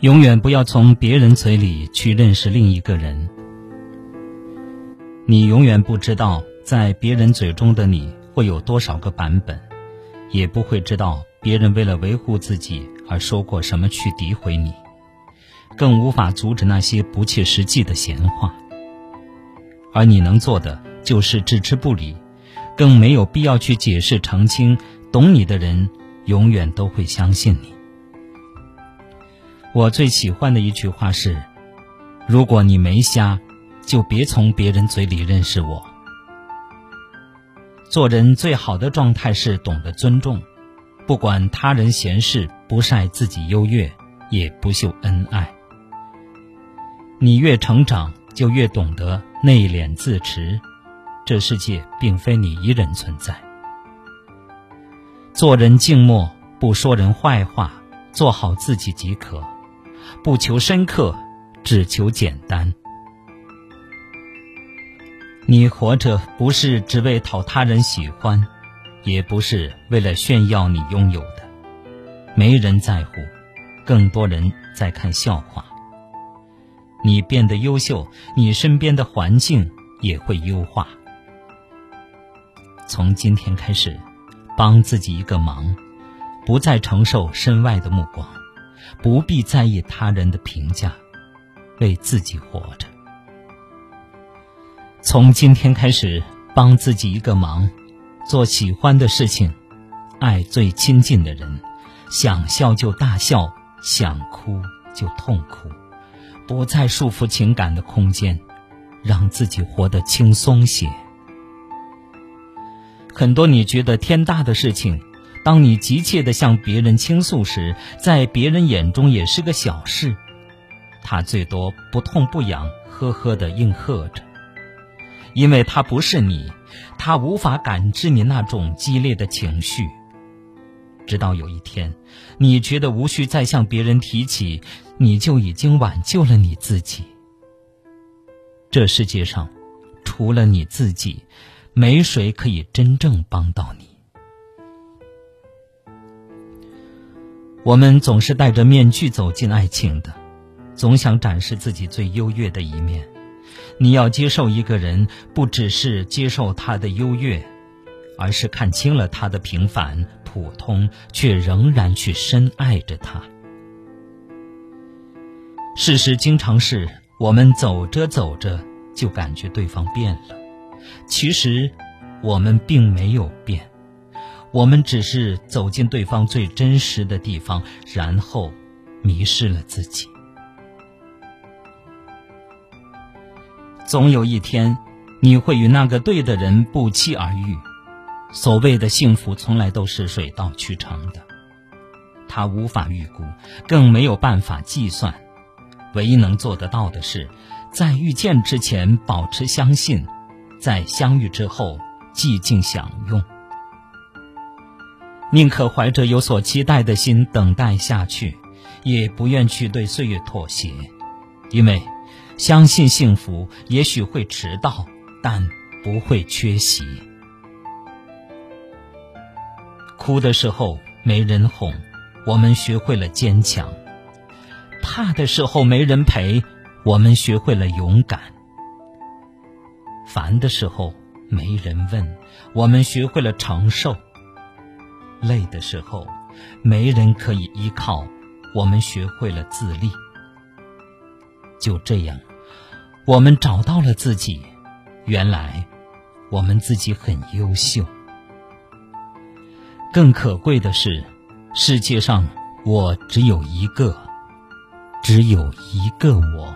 永远不要从别人嘴里去认识另一个人。你永远不知道，在别人嘴中的你会有多少个版本，也不会知道别人为了维护自己而说过什么去诋毁你，更无法阻止那些不切实际的闲话。而你能做的就是置之不理，更没有必要去解释澄清。懂你的人，永远都会相信你。我最喜欢的一句话是：“如果你没瞎，就别从别人嘴里认识我。”做人最好的状态是懂得尊重，不管他人闲事，不晒自己优越，也不秀恩爱。你越成长，就越懂得内敛自持。这世界并非你一人存在。做人静默，不说人坏话，做好自己即可，不求深刻，只求简单。你活着不是只为讨他人喜欢，也不是为了炫耀你拥有的，没人在乎，更多人在看笑话。你变得优秀，你身边的环境也会优化。从今天开始。帮自己一个忙，不再承受身外的目光，不必在意他人的评价，为自己活着。从今天开始，帮自己一个忙，做喜欢的事情，爱最亲近的人，想笑就大笑，想哭就痛哭，不再束缚情感的空间，让自己活得轻松些。很多你觉得天大的事情，当你急切的向别人倾诉时，在别人眼中也是个小事。他最多不痛不痒，呵呵的应和着，因为他不是你，他无法感知你那种激烈的情绪。直到有一天，你觉得无需再向别人提起，你就已经挽救了你自己。这世界上，除了你自己。没谁可以真正帮到你。我们总是戴着面具走进爱情的，总想展示自己最优越的一面。你要接受一个人，不只是接受他的优越，而是看清了他的平凡普通，却仍然去深爱着他。事实经常是我们走着走着就感觉对方变了。其实，我们并没有变，我们只是走进对方最真实的地方，然后迷失了自己。总有一天，你会与那个对的人不期而遇。所谓的幸福，从来都是水到渠成的，他无法预估，更没有办法计算。唯一能做得到的是，在遇见之前保持相信。在相遇之后，寂静享用，宁可怀着有所期待的心等待下去，也不愿去对岁月妥协，因为相信幸福也许会迟到，但不会缺席。哭的时候没人哄，我们学会了坚强；怕的时候没人陪，我们学会了勇敢。烦的时候没人问，我们学会了承受；累的时候没人可以依靠，我们学会了自立。就这样，我们找到了自己。原来，我们自己很优秀。更可贵的是，世界上我只有一个，只有一个我。